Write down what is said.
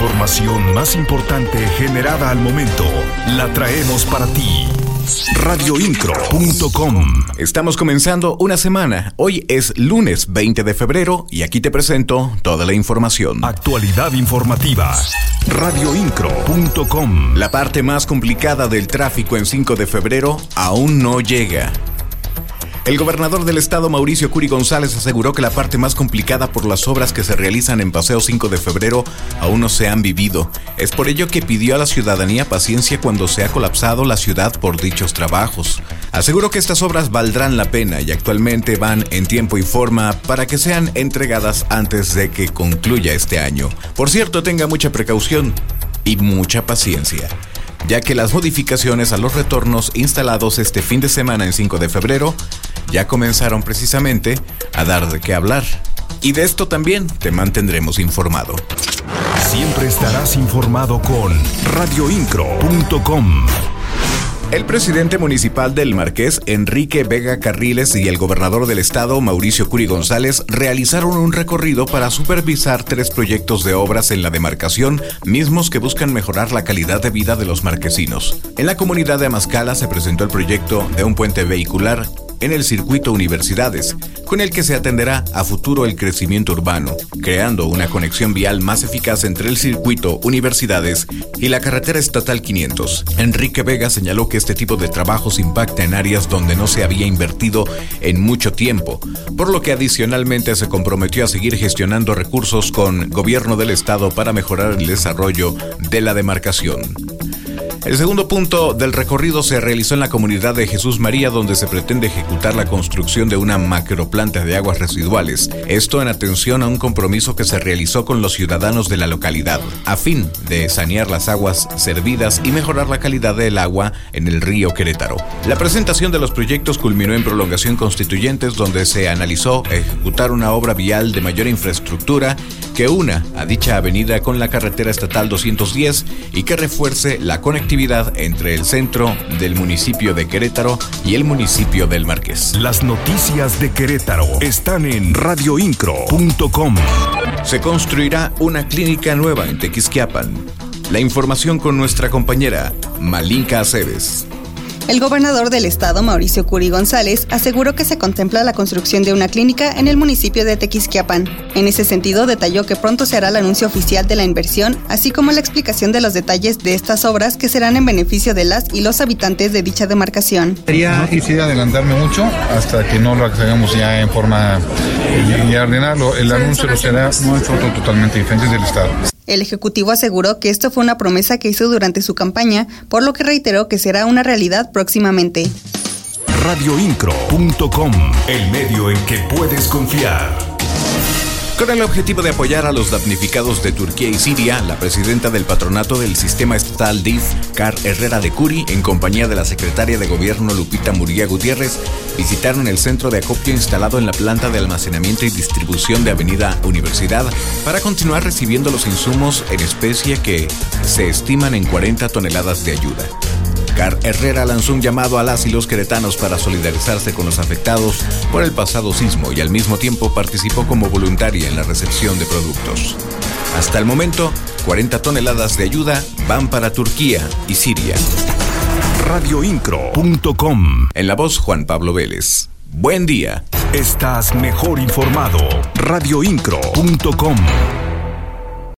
información más importante generada al momento la traemos para ti. Radioincro.com Estamos comenzando una semana. Hoy es lunes 20 de febrero y aquí te presento toda la información. Actualidad informativa. Radioincro.com La parte más complicada del tráfico en 5 de febrero aún no llega. El gobernador del estado, Mauricio Curi González, aseguró que la parte más complicada por las obras que se realizan en Paseo 5 de febrero aún no se han vivido. Es por ello que pidió a la ciudadanía paciencia cuando se ha colapsado la ciudad por dichos trabajos. Aseguró que estas obras valdrán la pena y actualmente van en tiempo y forma para que sean entregadas antes de que concluya este año. Por cierto, tenga mucha precaución y mucha paciencia ya que las modificaciones a los retornos instalados este fin de semana en 5 de febrero ya comenzaron precisamente a dar de qué hablar. Y de esto también te mantendremos informado. Siempre estarás informado con radioincro.com. El presidente municipal del Marqués, Enrique Vega Carriles, y el gobernador del estado, Mauricio Curi González, realizaron un recorrido para supervisar tres proyectos de obras en la demarcación, mismos que buscan mejorar la calidad de vida de los marquesinos. En la comunidad de Amascala se presentó el proyecto de un puente vehicular en el circuito Universidades, con el que se atenderá a futuro el crecimiento urbano, creando una conexión vial más eficaz entre el circuito Universidades y la carretera estatal 500. Enrique Vega señaló que este tipo de trabajos impacta en áreas donde no se había invertido en mucho tiempo, por lo que adicionalmente se comprometió a seguir gestionando recursos con gobierno del estado para mejorar el desarrollo de la demarcación. El segundo punto del recorrido se realizó en la comunidad de Jesús María, donde se pretende ejecutar la construcción de una macroplanta de aguas residuales. Esto en atención a un compromiso que se realizó con los ciudadanos de la localidad, a fin de sanear las aguas servidas y mejorar la calidad del agua en el río Querétaro. La presentación de los proyectos culminó en prolongación constituyentes, donde se analizó ejecutar una obra vial de mayor infraestructura que una a dicha avenida con la carretera estatal 210 y que refuerce la conectividad entre el centro del municipio de Querétaro y el municipio del Marqués. Las noticias de Querétaro están en radioincro.com. Se construirá una clínica nueva en Tequisquiapan. La información con nuestra compañera Malinka Aceves. El gobernador del estado, Mauricio Curi González, aseguró que se contempla la construcción de una clínica en el municipio de Tequisquiapan. En ese sentido, detalló que pronto se hará el anuncio oficial de la inversión, así como la explicación de los detalles de estas obras que serán en beneficio de las y los habitantes de dicha demarcación. No quisiera adelantarme mucho hasta que no lo hagamos ya en forma y, ordenarlo. El anuncio lo será nosotros totalmente diferentes del estado. El Ejecutivo aseguró que esto fue una promesa que hizo durante su campaña, por lo que reiteró que será una realidad próximamente. Radioincro.com, el medio en que puedes confiar. Con el objetivo de apoyar a los damnificados de Turquía y Siria, la presidenta del patronato del sistema estatal DIF, Car Herrera de Curi, en compañía de la secretaria de Gobierno Lupita Muría Gutiérrez, visitaron el centro de acopio instalado en la planta de almacenamiento y distribución de Avenida Universidad para continuar recibiendo los insumos en especie que se estiman en 40 toneladas de ayuda. Car Herrera lanzó un llamado a las y los queretanos para solidarizarse con los afectados por el pasado sismo y al mismo tiempo participó como voluntaria en la recepción de productos. Hasta el momento, 40 toneladas de ayuda van para Turquía y Siria. Radioincro.com En la voz Juan Pablo Vélez. Buen día. Estás mejor informado. Radioincro.com